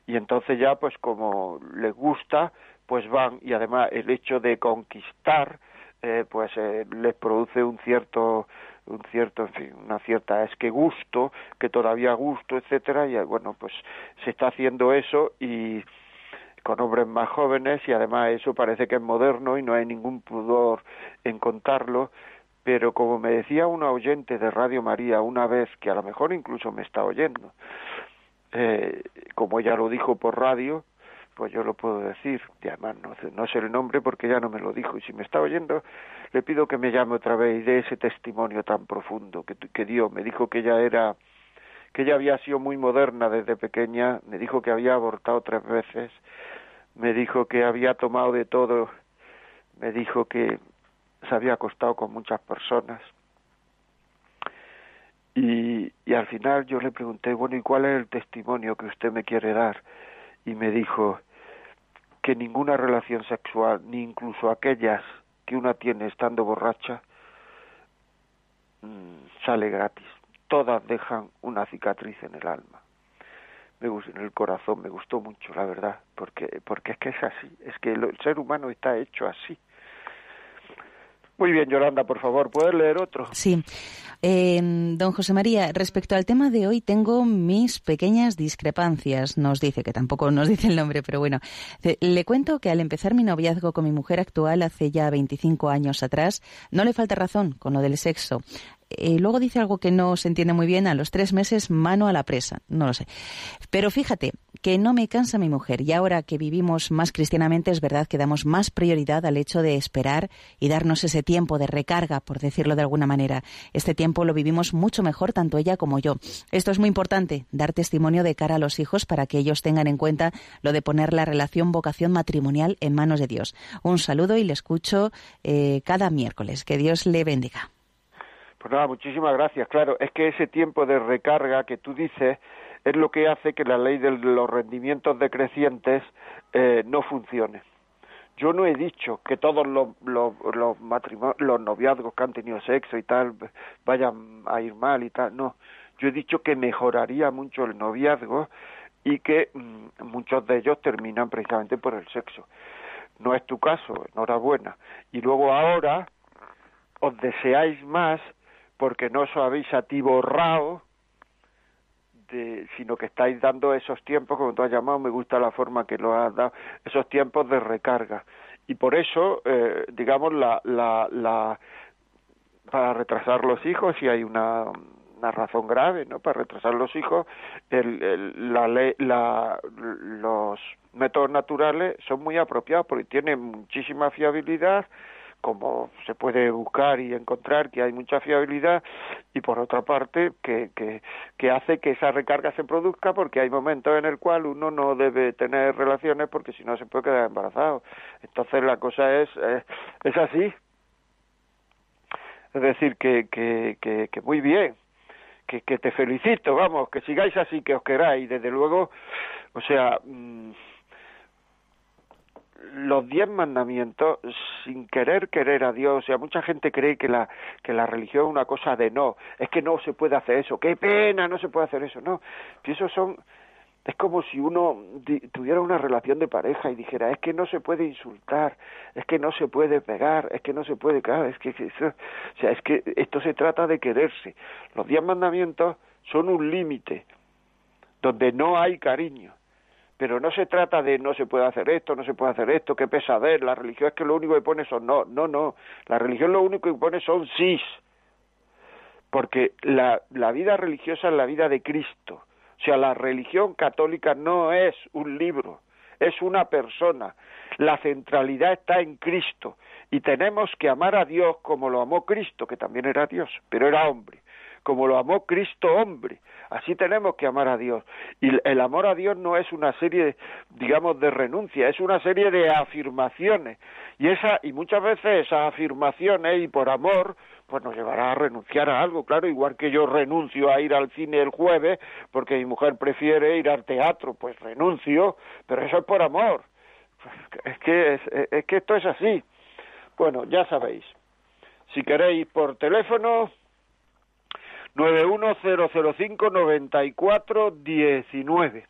Y entonces ya pues como les gusta, pues van. Y además el hecho de conquistar eh, pues eh, les produce un cierto un cierto en fin una cierta es que gusto que todavía gusto etcétera. Y bueno pues se está haciendo eso y con hombres más jóvenes. Y además eso parece que es moderno y no hay ningún pudor en contarlo pero como me decía una oyente de Radio María una vez que a lo mejor incluso me está oyendo eh, como ella lo dijo por radio pues yo lo puedo decir, y además no, sé el nombre porque ya no me lo dijo, y si me está oyendo, le pido que me llame otra vez y dé ese testimonio tan profundo que, que dio. Me dijo que ella era, que ella había sido muy moderna desde pequeña, me dijo que había abortado tres veces, me dijo que había tomado de todo, me dijo que se había acostado con muchas personas. Y, y al final yo le pregunté, bueno, ¿y cuál es el testimonio que usted me quiere dar? Y me dijo, que ninguna relación sexual, ni incluso aquellas que una tiene estando borracha, mm, sale gratis. Todas dejan una cicatriz en el alma. Me gusta, en el corazón me gustó mucho, la verdad, porque porque es que es así, es que el ser humano está hecho así. Muy bien, Yolanda, por favor, ¿puedes leer otro? Sí. Eh, don José María, respecto al tema de hoy, tengo mis pequeñas discrepancias. Nos dice, que tampoco nos dice el nombre, pero bueno. Le cuento que al empezar mi noviazgo con mi mujer actual hace ya 25 años atrás, no le falta razón con lo del sexo. Eh, luego dice algo que no se entiende muy bien, a los tres meses mano a la presa, no lo sé. Pero fíjate que no me cansa mi mujer y ahora que vivimos más cristianamente es verdad que damos más prioridad al hecho de esperar y darnos ese tiempo de recarga, por decirlo de alguna manera. Este tiempo lo vivimos mucho mejor tanto ella como yo. Esto es muy importante, dar testimonio de cara a los hijos para que ellos tengan en cuenta lo de poner la relación vocación matrimonial en manos de Dios. Un saludo y le escucho eh, cada miércoles. Que Dios le bendiga. Pues nada, muchísimas gracias. Claro, es que ese tiempo de recarga que tú dices es lo que hace que la ley de los rendimientos decrecientes eh, no funcione. Yo no he dicho que todos los, los, los, los noviazgos que han tenido sexo y tal vayan a ir mal y tal, no. Yo he dicho que mejoraría mucho el noviazgo y que mm, muchos de ellos terminan precisamente por el sexo. No es tu caso, enhorabuena. Y luego ahora os deseáis más porque no os habéis atiborrado, de, sino que estáis dando esos tiempos, como tú has llamado, me gusta la forma que lo has dado, esos tiempos de recarga. Y por eso, eh, digamos, la, la, la, para retrasar los hijos, si hay una, razón grave, ¿no? Para retrasar los hijos, el, el, la, la, los métodos naturales son muy apropiados porque tienen muchísima fiabilidad, como se puede buscar y encontrar que hay mucha fiabilidad y por otra parte que, que, hace que esa recarga se produzca porque hay momentos en el cual uno no debe tener relaciones porque si no se puede quedar embarazado. Entonces la cosa es es, así. Es decir que, que, que, que muy bien que, que te felicito vamos que sigáis así que os queráis desde luego. O sea mm, los diez mandamientos sin querer querer a Dios. O sea, mucha gente cree que la, que la religión es una cosa de no. Es que no se puede hacer eso. Qué pena, no se puede hacer eso. No. Y eso son es como si uno tuviera una relación de pareja y dijera, es que no se puede insultar, es que no se puede pegar, es que no se puede, claro, es que, o sea, es que esto se trata de quererse. Los diez mandamientos son un límite donde no hay cariño. Pero no se trata de no se puede hacer esto, no se puede hacer esto, qué pesadez, la religión es que lo único que pone son no, no, no, la religión lo único que pone son sí, porque la, la vida religiosa es la vida de Cristo, o sea, la religión católica no es un libro, es una persona. La centralidad está en Cristo y tenemos que amar a Dios como lo amó Cristo, que también era Dios, pero era hombre, como lo amó Cristo hombre. Así tenemos que amar a Dios. Y el amor a Dios no es una serie, digamos, de renuncia, es una serie de afirmaciones. Y esa y muchas veces esas afirmaciones y por amor pues nos llevará a renunciar a algo, claro, igual que yo renuncio a ir al cine el jueves porque mi mujer prefiere ir al teatro, pues renuncio, pero eso es por amor. Es que, es, es que esto es así. Bueno, ya sabéis. Si queréis por teléfono, 910059419.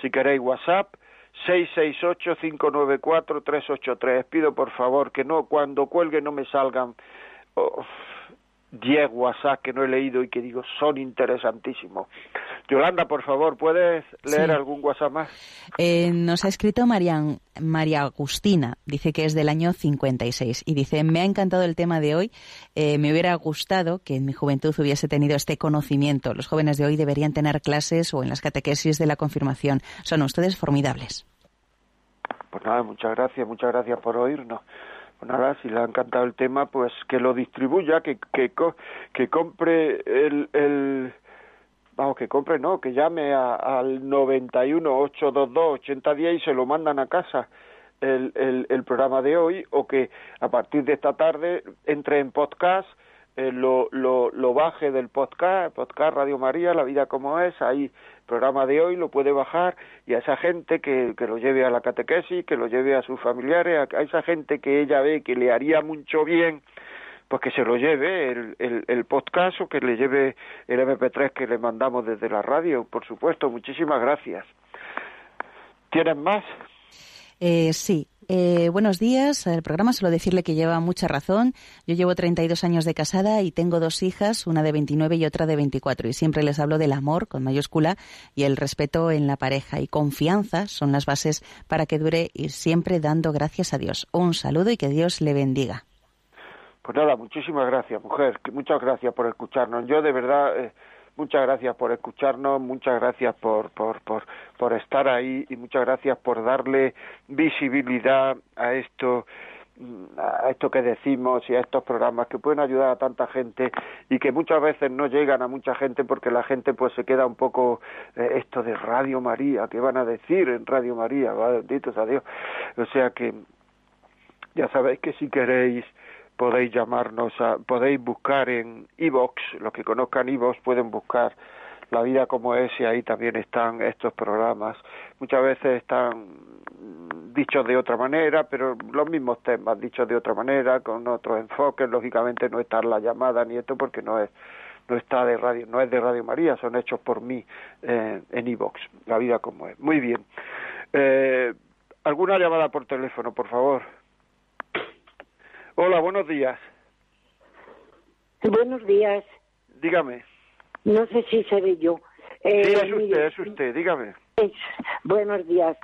Si queréis WhatsApp, 668-594-383. Pido por favor que no cuando cuelgue no me salgan oh, diez WhatsApp que no he leído y que digo son interesantísimos. Yolanda, por favor, ¿puedes leer algún WhatsApp más? Eh, nos ha escrito María, María Agustina, dice que es del año 56 y dice, me ha encantado el tema de hoy, eh, me hubiera gustado que en mi juventud hubiese tenido este conocimiento. Los jóvenes de hoy deberían tener clases o en las catequesis de la confirmación. Son ustedes formidables. Pues nada, muchas gracias, muchas gracias por oírnos. Pues nada, si le ha encantado el tema, pues que lo distribuya, que, que, que compre el, el, vamos, que compre, no, que llame a, al 91 822 8010 y se lo mandan a casa el, el, el programa de hoy, o que a partir de esta tarde entre en podcast eh, lo, lo, baje del podcast, podcast Radio María, La Vida como es, ahí programa de hoy lo puede bajar y a esa gente que, que lo lleve a la catequesis, que lo lleve a sus familiares, a, esa gente que ella ve que le haría mucho bien, pues que se lo lleve el, el, el podcast o que le lleve el MP3 que le mandamos desde la radio, por supuesto. Muchísimas gracias. ¿Tienen más? Eh, sí, eh, buenos días. El programa solo decirle que lleva mucha razón. Yo llevo 32 años de casada y tengo dos hijas, una de 29 y otra de 24. Y siempre les hablo del amor con mayúscula y el respeto en la pareja. Y confianza son las bases para que dure y siempre dando gracias a Dios. Un saludo y que Dios le bendiga. Pues nada, muchísimas gracias, mujer. Muchas gracias por escucharnos. Yo de verdad. Eh, Muchas gracias por escucharnos, muchas gracias por, por, por, estar ahí y muchas gracias por darle visibilidad a esto a esto que decimos y a estos programas que pueden ayudar a tanta gente y que muchas veces no llegan a mucha gente porque la gente pues se queda un poco eh, esto de Radio María, ¿qué van a decir en Radio María? Benditos a Dios. O sea que ya sabéis que si queréis podéis llamarnos, a, podéis buscar en iVox, los que conozcan iVox pueden buscar la vida como es y ahí también están estos programas. Muchas veces están dichos de otra manera, pero los mismos temas dichos de otra manera, con otros enfoques, lógicamente no está la llamada ni esto porque no es no está de radio, no es de Radio María, son hechos por mí eh, en iVox, la vida como es. Muy bien. Eh, ¿Alguna llamada por teléfono, por favor? Hola, buenos días. Buenos días. Dígame. No sé si seré yo. Eh, sí, es usted, es usted, dígame. buenos días.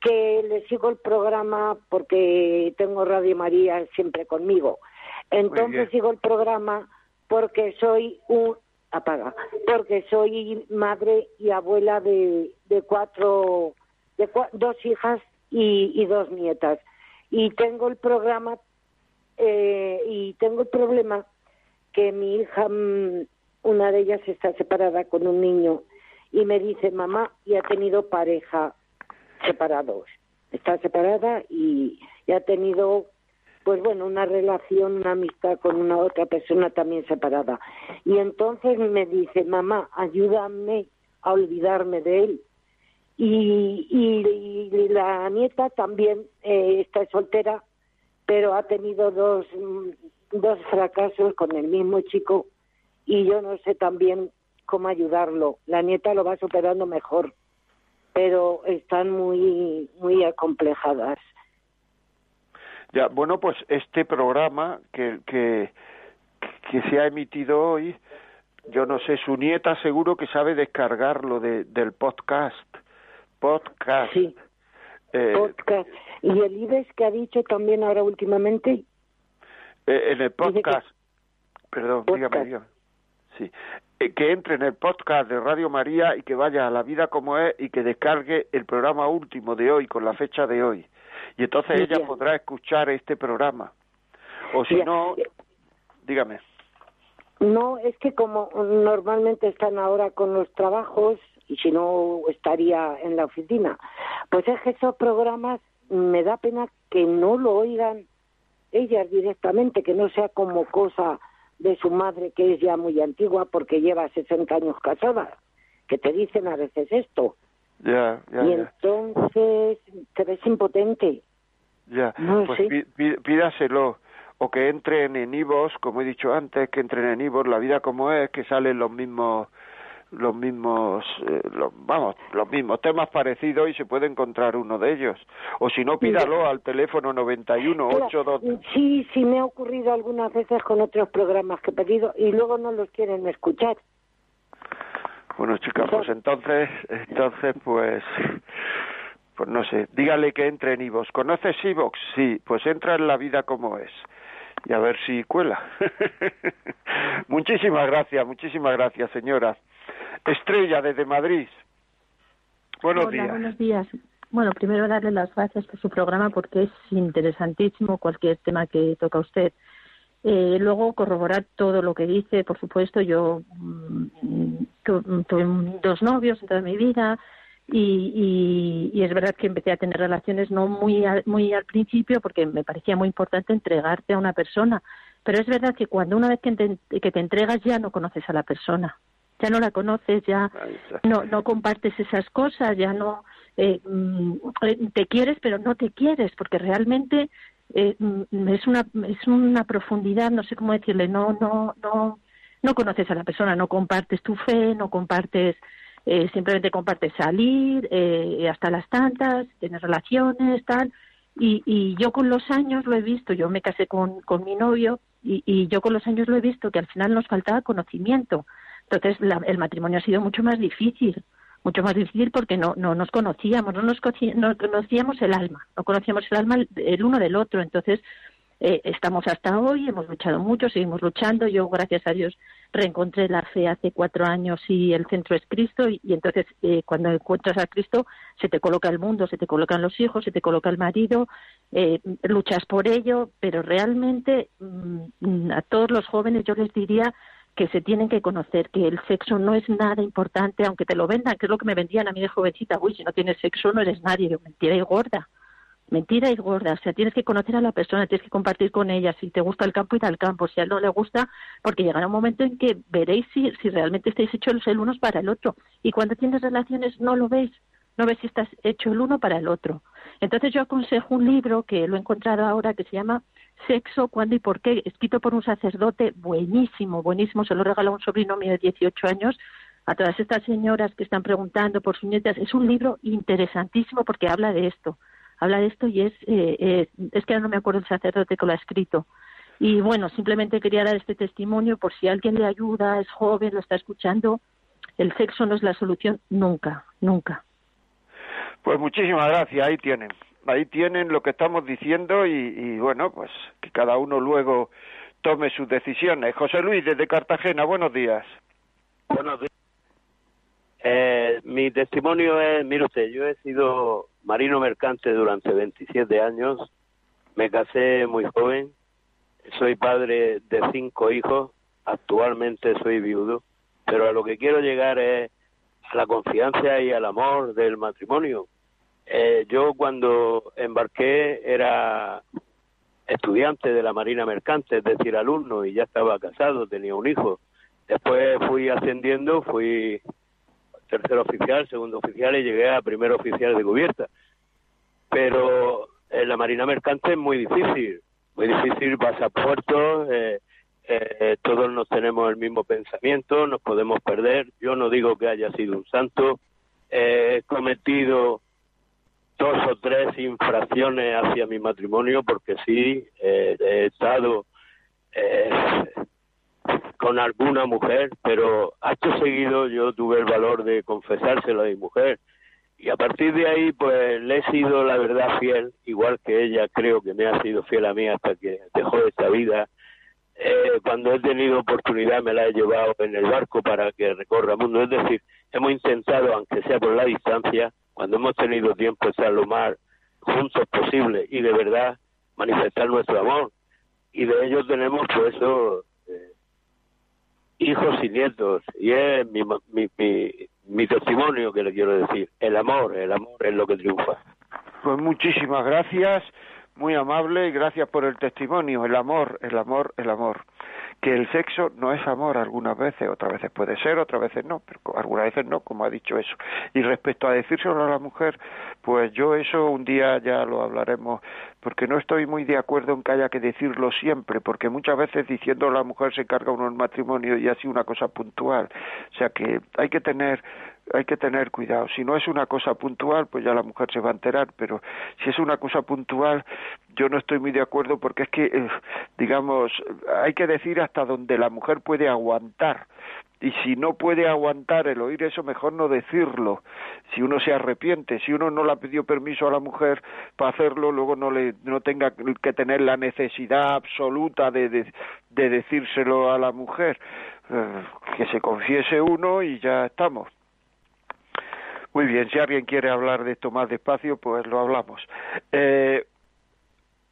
Que le sigo el programa porque tengo Radio María siempre conmigo. Entonces sigo el programa porque soy un apaga, porque soy madre y abuela de, de cuatro, de dos hijas y, y dos nietas. Y tengo el programa eh, y tengo el problema que mi hija, mm, una de ellas está separada con un niño y me dice, mamá, y ha tenido pareja separados. Está separada y, y ha tenido, pues bueno, una relación, una amistad con una otra persona también separada. Y entonces me dice, mamá, ayúdame a olvidarme de él. y, y, la nieta también eh, está soltera, pero ha tenido dos, dos fracasos con el mismo chico y yo no sé también cómo ayudarlo. La nieta lo va superando mejor, pero están muy, muy acomplejadas. Ya, bueno, pues este programa que, que, que se ha emitido hoy, yo no sé, su nieta seguro que sabe descargarlo de, del podcast. Podcast. Sí. Eh, podcast. ¿Y el IBES que ha dicho también ahora últimamente? Eh, en el podcast. Perdón, dígame, dígame. Sí. Eh, que entre en el podcast de Radio María y que vaya a la vida como es y que descargue el programa último de hoy con la fecha de hoy. Y entonces ella podrá escuchar este programa. O si no, dígame. No, es que como normalmente están ahora con los trabajos y si no estaría en la oficina, pues es que esos programas me da pena que no lo oigan ellas directamente, que no sea como cosa de su madre que es ya muy antigua porque lleva 60 años casada, que te dicen a veces esto. Ya, ya, y entonces te ves impotente. Ya, pues pídaselo o que entren en Ivos, como he dicho antes, que entren en Ivos, la vida como es, que salen los mismos los mismos eh, vamos los mismos temas parecidos y se puede encontrar uno de ellos. O si no pídalo al teléfono 9182 sí sí me ha ocurrido algunas veces con otros programas que he pedido y luego no los quieren escuchar. Bueno chicas pues entonces entonces pues pues no sé. Dígale que entre en Ivos conoces Ivox sí pues entra en la vida como es y a ver si cuela. muchísimas gracias, muchísimas gracias, señora. Estrella desde Madrid. Buenos Hola, días. Buenos días. Bueno, primero darle las gracias por su programa porque es interesantísimo cualquier tema que toca usted. Eh, luego corroborar todo lo que dice, por supuesto, yo mm, tuve dos novios en toda mi vida, y, y, es verdad que empecé a tener relaciones no muy muy al principio porque me parecía muy importante entregarte a una persona pero es verdad que cuando una vez que te, que te entregas ya no conoces a la persona ya no la conoces ya no no compartes esas cosas ya no eh, mm, eh, te quieres pero no te quieres porque realmente eh, mm, es una es una profundidad no sé cómo decirle no no no no conoces a la persona no compartes tu fe no compartes eh, simplemente comparte salir eh, hasta las tantas, tener relaciones, tal. Y, y yo con los años lo he visto, yo me casé con, con mi novio y, y yo con los años lo he visto que al final nos faltaba conocimiento. Entonces el matrimonio ha sido mucho más difícil, mucho más difícil porque no, no nos conocíamos, no nos no conocíamos el alma, no conocíamos el alma el uno del otro. Entonces eh, estamos hasta hoy, hemos luchado mucho, seguimos luchando. Yo, gracias a Dios, reencontré la fe hace cuatro años y el centro es Cristo. Y, entonces, eh, cuando encuentras a Cristo, se te coloca el mundo, se te colocan los hijos, se te coloca el marido, eh, luchas por ello, pero realmente mm, a todos los jóvenes yo les diría que se tienen que conocer, que el sexo no es nada importante, aunque te lo vendan, que es lo que me vendían a mí de jovencita, uy, si no tienes sexo no eres nadie, yo, mentira y gorda mentira y gorda. O sea, tienes que conocer a la persona, tienes que compartir con ella. Si te gusta el campo, ir al campo. Si a él no le gusta, porque llegará un momento en que veréis si, si realmente estáis hechos el uno para el otro. Y cuando tienes relaciones, no lo veis. No ves si estás hecho el uno para el otro. Entonces yo aconsejo un libro que lo he encontrado ahora que se llama Sexo, cuándo y por qué, escrito por un sacerdote buenísimo, buenísimo. Se lo regaló un sobrino mío de 18 años a todas estas señoras que están preguntando por sus nietas. Es un libro interesantísimo porque habla de esto habla de esto y es, eh, eh, es que ahora no me acuerdo el sacerdote que lo ha escrito. Y bueno, simplemente quería dar este testimonio por si alguien le ayuda, es joven, lo está escuchando. El sexo no es la solución nunca, nunca. Pues muchísimas gracias, ahí tienen. Ahí tienen lo que estamos diciendo y, bueno, pues que cada uno luego tome sus decisiones. José Luis, desde Cartagena, buenos días. Buenos días. Eh, mi testimonio es, mire usted, yo he sido marino mercante durante 27 años, me casé muy joven, soy padre de cinco hijos, actualmente soy viudo, pero a lo que quiero llegar es a la confianza y al amor del matrimonio. Eh, yo cuando embarqué era estudiante de la Marina Mercante, es decir, alumno, y ya estaba casado, tenía un hijo. Después fui ascendiendo, fui tercer oficial, segundo oficial y llegué a primer oficial de cubierta. Pero en la Marina Mercante es muy difícil, muy difícil, vas a puerto, eh, eh, todos nos tenemos el mismo pensamiento, nos podemos perder. Yo no digo que haya sido un santo, he cometido dos o tres infracciones hacia mi matrimonio porque sí, eh, he estado eh, con alguna mujer, pero acto seguido yo tuve el valor de confesárselo a mi mujer y a partir de ahí pues le he sido la verdad fiel, igual que ella creo que me ha sido fiel a mí hasta que dejó esta vida eh, cuando he tenido oportunidad me la he llevado en el barco para que recorra el mundo. Es decir, hemos intentado, aunque sea por la distancia, cuando hemos tenido tiempo, estar lo más juntos posible y de verdad manifestar nuestro amor. Y de ellos tenemos, pues, eso, eh, hijos y nietos. Y es mi, mi, mi testimonio que le quiero decir. El amor, el amor es lo que triunfa. Pues muchísimas gracias muy amable y gracias por el testimonio. El amor, el amor, el amor. Que el sexo no es amor algunas veces, otras veces puede ser, otras veces no, pero algunas veces no, como ha dicho eso. Y respecto a decírselo a la mujer, pues yo eso un día ya lo hablaremos, porque no estoy muy de acuerdo en que haya que decirlo siempre, porque muchas veces diciendo a la mujer se carga uno el matrimonio y así una cosa puntual. O sea que hay que tener hay que tener cuidado. Si no es una cosa puntual, pues ya la mujer se va a enterar, pero si es una cosa puntual, yo no estoy muy de acuerdo porque es que, eh, digamos, hay que decir hasta donde la mujer puede aguantar. Y si no puede aguantar el oír eso, mejor no decirlo. Si uno se arrepiente, si uno no le pedido permiso a la mujer para hacerlo, luego no le no tenga que tener la necesidad absoluta de, de, de decírselo a la mujer. Eh, que se confiese uno y ya estamos. Muy bien, si alguien quiere hablar de esto más despacio, pues lo hablamos. Eh,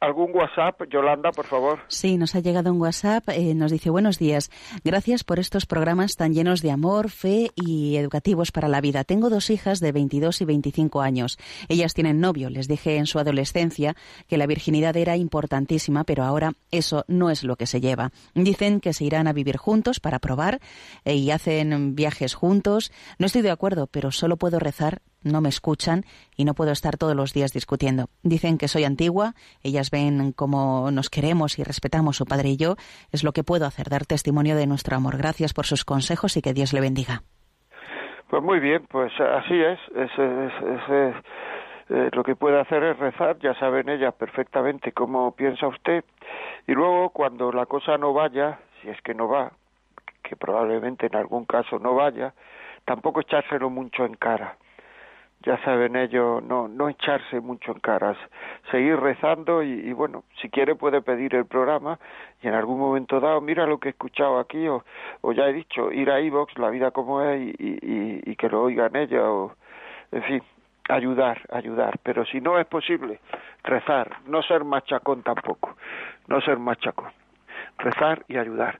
¿Algún WhatsApp, Yolanda, por favor? Sí, nos ha llegado un WhatsApp. Eh, nos dice, buenos días. Gracias por estos programas tan llenos de amor, fe y educativos para la vida. Tengo dos hijas de 22 y 25 años. Ellas tienen novio. Les dije en su adolescencia que la virginidad era importantísima, pero ahora eso no es lo que se lleva. Dicen que se irán a vivir juntos para probar eh, y hacen viajes juntos. No estoy de acuerdo, pero solo puedo rezar no me escuchan y no puedo estar todos los días discutiendo. Dicen que soy antigua, ellas ven cómo nos queremos y respetamos su padre y yo. Es lo que puedo hacer, dar testimonio de nuestro amor. Gracias por sus consejos y que Dios le bendiga. Pues muy bien, pues así es. eh, lo que puede hacer es rezar, ya saben ellas perfectamente cómo piensa usted. Y luego, cuando la cosa no vaya, si es que no va, que probablemente en algún caso no vaya, tampoco echárselo mucho en cara ya saben ellos, no, no echarse mucho en caras, seguir rezando y, bueno, si quiere puede pedir el programa y en algún momento dado, mira lo que he escuchado aquí o, o ya he dicho, ir a iVox, la vida como es y, y, y que lo oigan ella o, en fin, ayudar, ayudar, pero si no es posible, rezar, no ser machacón tampoco, no ser machacón rezar y ayudar.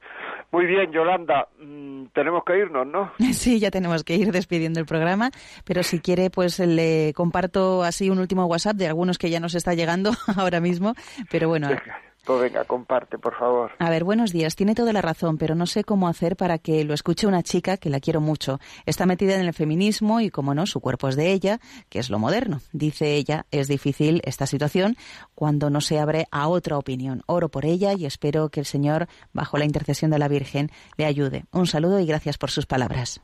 Muy bien, Yolanda, mm, tenemos que irnos, ¿no? Sí, ya tenemos que ir despidiendo el programa, pero si quiere, pues le comparto así un último WhatsApp de algunos que ya nos está llegando ahora mismo, pero bueno. Pues venga, comparte, por favor. A ver, buenos días. Tiene toda la razón, pero no sé cómo hacer para que lo escuche una chica que la quiero mucho. Está metida en el feminismo y, como no, su cuerpo es de ella, que es lo moderno. Dice ella, es difícil esta situación cuando no se abre a otra opinión. Oro por ella y espero que el Señor, bajo la intercesión de la Virgen, le ayude. Un saludo y gracias por sus palabras.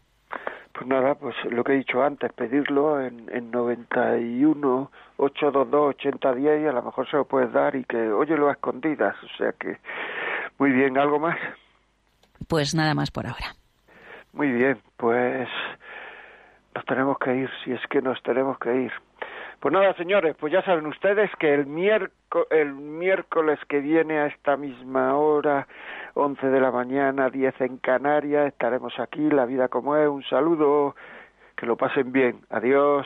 Pues nada, pues lo que he dicho antes, pedirlo en, en 91 822 8010 y a lo mejor se lo puedes dar y que óyelo a escondidas, o sea que muy bien, ¿algo más? Pues nada más por ahora. Muy bien, pues nos tenemos que ir, si es que nos tenemos que ir. Pues nada, señores, pues ya saben ustedes que el, el miércoles que viene a esta misma hora 11 de la mañana, 10 en Canarias. Estaremos aquí, la vida como es. Un saludo, que lo pasen bien. Adiós.